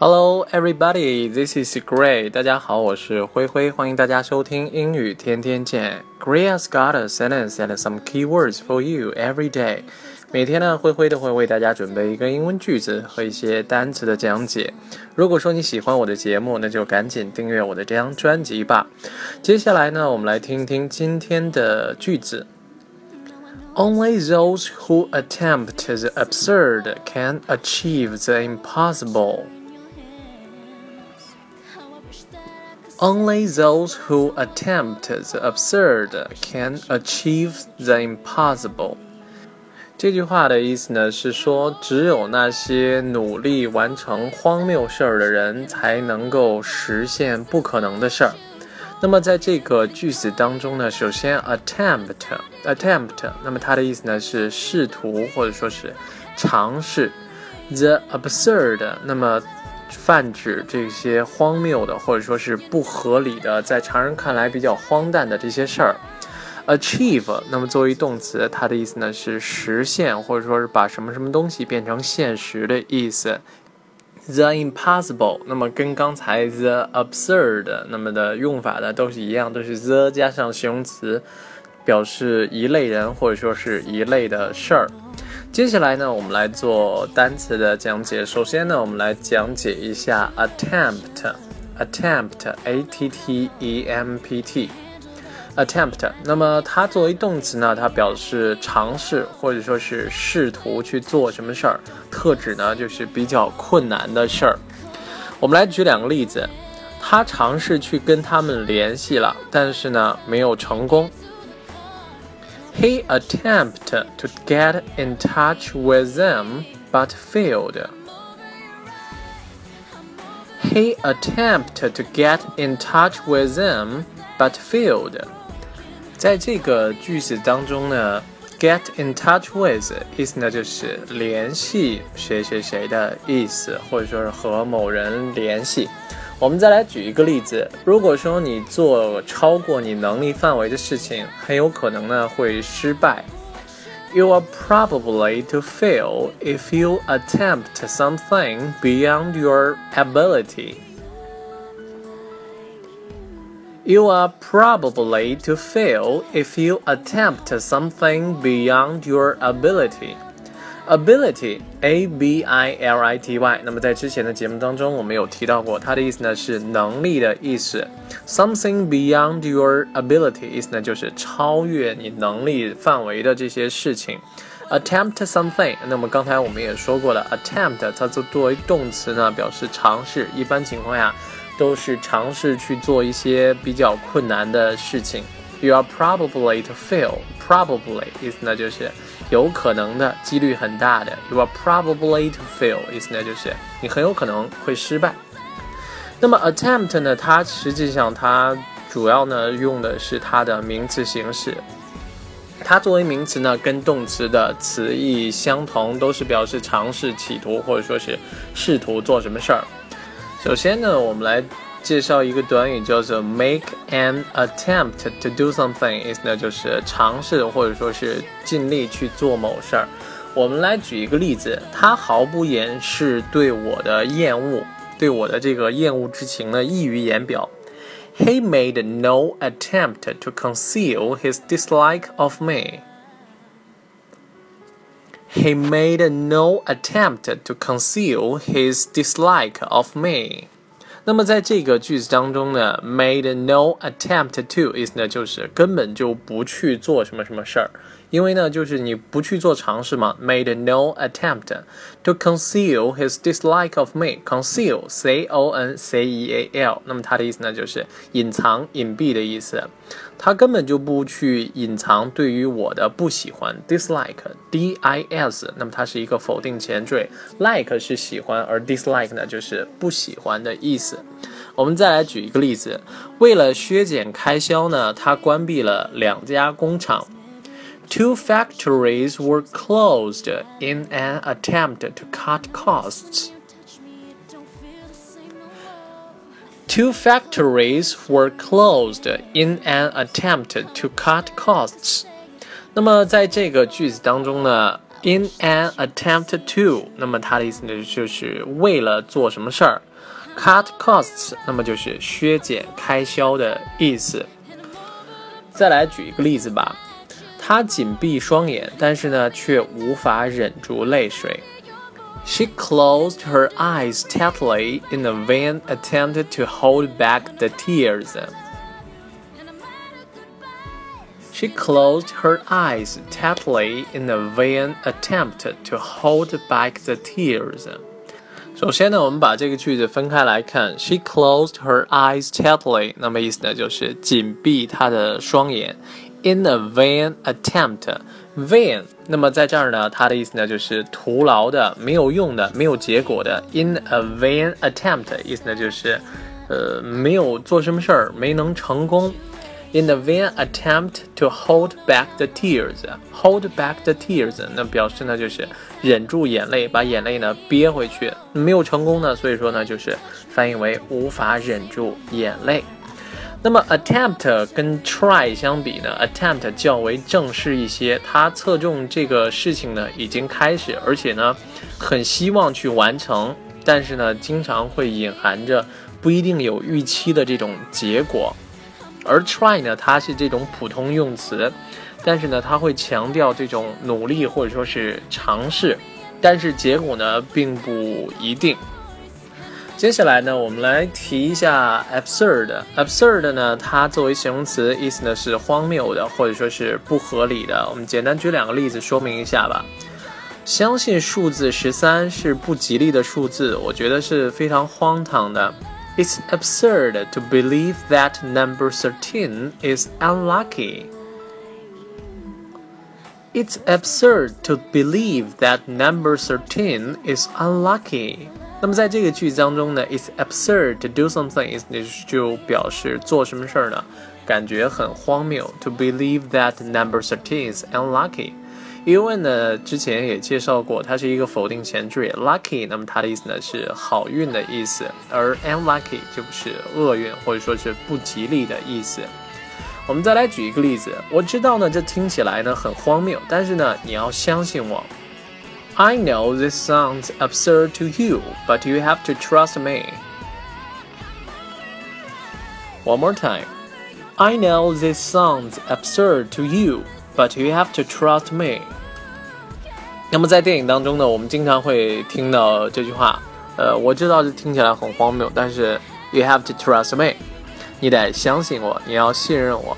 Hello, everybody. This is Gray. 大家好，我是灰灰，欢迎大家收听英语天天见。Gray has got a sentence and some key words for you every day. 每天呢，灰灰都会为大家准备一个英文句子和一些单词的讲解。如果说你喜欢我的节目，那就赶紧订阅我的这张专辑吧。接下来呢，我们来听一听今天的句子。Only those who attempt the absurd can achieve the impossible. Only those who attempt the absurd can achieve the impossible。这句话的意思呢是说，只有那些努力完成荒谬事儿的人，才能够实现不可能的事儿。那么在这个句子当中呢，首先 attempt，attempt，那么它的意思呢是试图或者说是尝试。The absurd，那么泛指这些荒谬的，或者说是不合理的，在常人看来比较荒诞的这些事儿。Achieve，那么作为动词，它的意思呢是实现，或者说是把什么什么东西变成现实的意思。The impossible，那么跟刚才 the absurd 那么的用法呢都是一样，都是 the 加上形容词，表示一类人或者说是一类的事儿。接下来呢，我们来做单词的讲解。首先呢，我们来讲解一下 attempt，attempt，a t t e m p t，attempt。那么它作为动词呢，它表示尝试或者说是试图去做什么事儿，特指呢就是比较困难的事儿。我们来举两个例子，他尝试去跟他们联系了，但是呢没有成功。He attempted to get in touch with them but failed. He attempted to get in touch with them but failed. 在这个句子当中呢，get in touch with 意思呢就是联系谁谁谁的意思，或者说是和某人联系。 我们再来举一个例子，如果说你做超过你能力范围的事情，很有可能呢会失败。You are probably to fail if you attempt something beyond your ability. You are probably to fail if you attempt something beyond your ability. Ability a b i l i t y，那么在之前的节目当中，我们有提到过，它的意思呢是能力的意思。Something beyond your ability，意思呢就是超越你能力范围的这些事情。Attempt something，那么刚才我们也说过了，attempt 它作作为动词呢，表示尝试，一般情况下都是尝试去做一些比较困难的事情。You are probably to fail，probably 意思呢就是。有可能的几率很大的，you are probably to fail，意思呢就是你很有可能会失败。那么 attempt 呢，它实际上它主要呢用的是它的名词形式，它作为名词呢跟动词的词义相同，都是表示尝试、企图或者说是试图做什么事儿。首先呢，我们来。介绍一个短语叫做 make an attempt to do something，意思呢就是尝试或者说是尽力去做某事儿。我们来举一个例子，他毫不掩饰对我的厌恶，对我的这个厌恶之情呢溢于言表。He made no attempt to conceal his dislike of me. He made no attempt to conceal his dislike of me. 那么在这个句子当中呢，made no attempt to 意思呢就是根本就不去做什么什么事儿，因为呢就是你不去做尝试嘛。made no attempt to conceal his dislike of me，conceal c o n c e a l，那么它的意思呢就是隐藏、隐蔽的意思。他根本就不去隐藏对于我的不喜欢，dislike d i s，那么它是一个否定前缀，like 是喜欢，而 dislike 呢就是不喜欢的意思。我们再来举一个例子，为了削减开销呢，他关闭了两家工厂，two factories were closed in an attempt to cut costs。Two factories were closed in an attempt to cut costs。那么在这个句子当中呢，in an attempt to，那么它的意思呢就是为了做什么事儿。 cut costs，那么就是削减开销的意思。再来举一个例子吧，她紧闭双眼，但是呢却无法忍住泪水。 She closed her eyes tightly in a vain attempt to hold back the tears. She closed her eyes tightly in a vain attempt to hold back the tears. 首先呢，我们把这个句子分开来看。She closed her eyes tightly，那么意思呢就是紧闭她的双眼。 In a vain attempt，vain，那么在这儿呢，它的意思呢就是徒劳的、没有用的、没有结果的。In a vain attempt，意思呢就是，呃，没有做什么事儿，没能成功。In the vain attempt to hold back the tears，hold back the tears，那表示呢就是忍住眼泪，把眼泪呢憋回去，没有成功呢，所以说呢就是翻译为无法忍住眼泪。那么 attempt 跟 try 相比呢，attempt 较为正式一些，它侧重这个事情呢已经开始，而且呢很希望去完成，但是呢经常会隐含着不一定有预期的这种结果。而 try 呢，它是这种普通用词，但是呢，它会强调这种努力或者说是尝试，但是结果呢并不一定。接下来呢，我们来提一下 absurd。absurd 呢，它作为形容词，意思呢是荒谬的或者说是不合理的。我们简单举两个例子说明一下吧。相信数字十三是不吉利的数字，我觉得是非常荒唐的。It's absurd to believe that number 13 is unlucky. It's absurd to believe that number 13 is unlucky. 那么在这个句子当中呢，it's absurd to do something is 就表示做什么事儿呢，感觉很荒谬。To believe that number 13 is unlucky. 因为呢，之前也介绍过，它是一个否定前缀，lucky，那么它的意思呢是好运的意思，而 unlucky 就是厄运或者说是不吉利的意思。我们再来举一个例子，我知道呢，这听起来呢很荒谬，但是呢，你要相信我。I know this sounds absurd to you, but you have to trust me. One more time. I know this sounds absurd to you, but you have to trust me. 那么在电影当中呢，我们经常会听到这句话，呃，我知道这听起来很荒谬，但是 you have to trust me，你得相信我，你要信任我。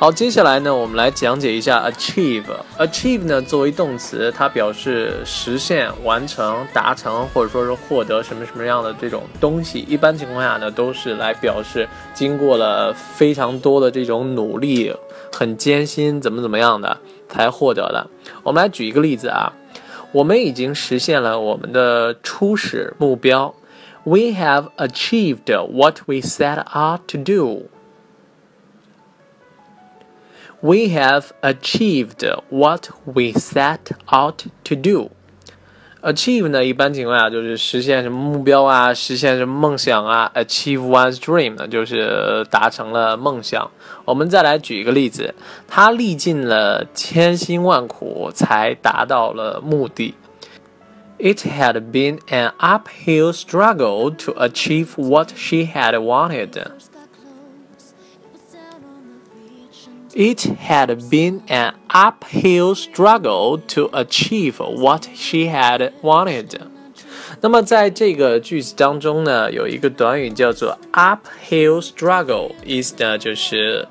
好，接下来呢，我们来讲解一下 achieve。achieve 呢，作为动词，它表示实现、完成、达成，或者说是获得什么什么样的这种东西。一般情况下呢，都是来表示经过了非常多的这种努力，很艰辛，怎么怎么样的才获得的。我们来举一个例子啊，我们已经实现了我们的初始目标。We have achieved what we set out to do. We have achieved what we set out to do. Achieve 呢，一般情况下就是实现什么目标啊，实现什么梦想啊。Achieve one's dream 呢，就是达成了梦想。我们再来举一个例子，他历尽了千辛万苦才达到了目的。It had been an uphill struggle to achieve what she had wanted. It had been an uphill struggle to achieve what she had wanted. 那么在这个句子当中呢，有一个短语叫做 uphill struggle，意思呢就是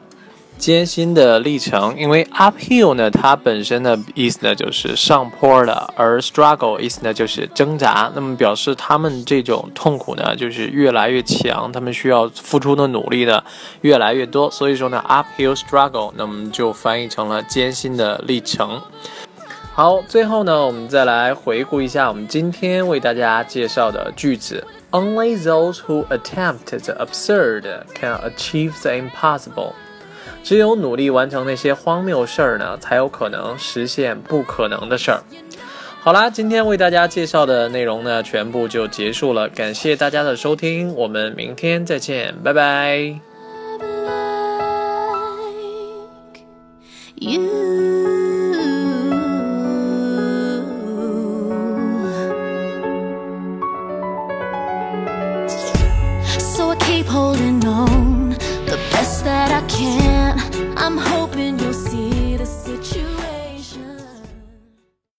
艰辛的历程，因为 uphill 呢，它本身的意思呢就是上坡的，而 struggle 意思呢就是挣扎。那么表示他们这种痛苦呢，就是越来越强，他们需要付出的努力呢越来越多。所以说呢，uphill struggle，那么就翻译成了艰辛的历程。好，最后呢，我们再来回顾一下我们今天为大家介绍的句子：Only those who attempt the absurd can achieve the impossible。只有努力完成那些荒谬事儿呢，才有可能实现不可能的事儿。好啦，今天为大家介绍的内容呢，全部就结束了。感谢大家的收听，我们明天再见，拜拜。You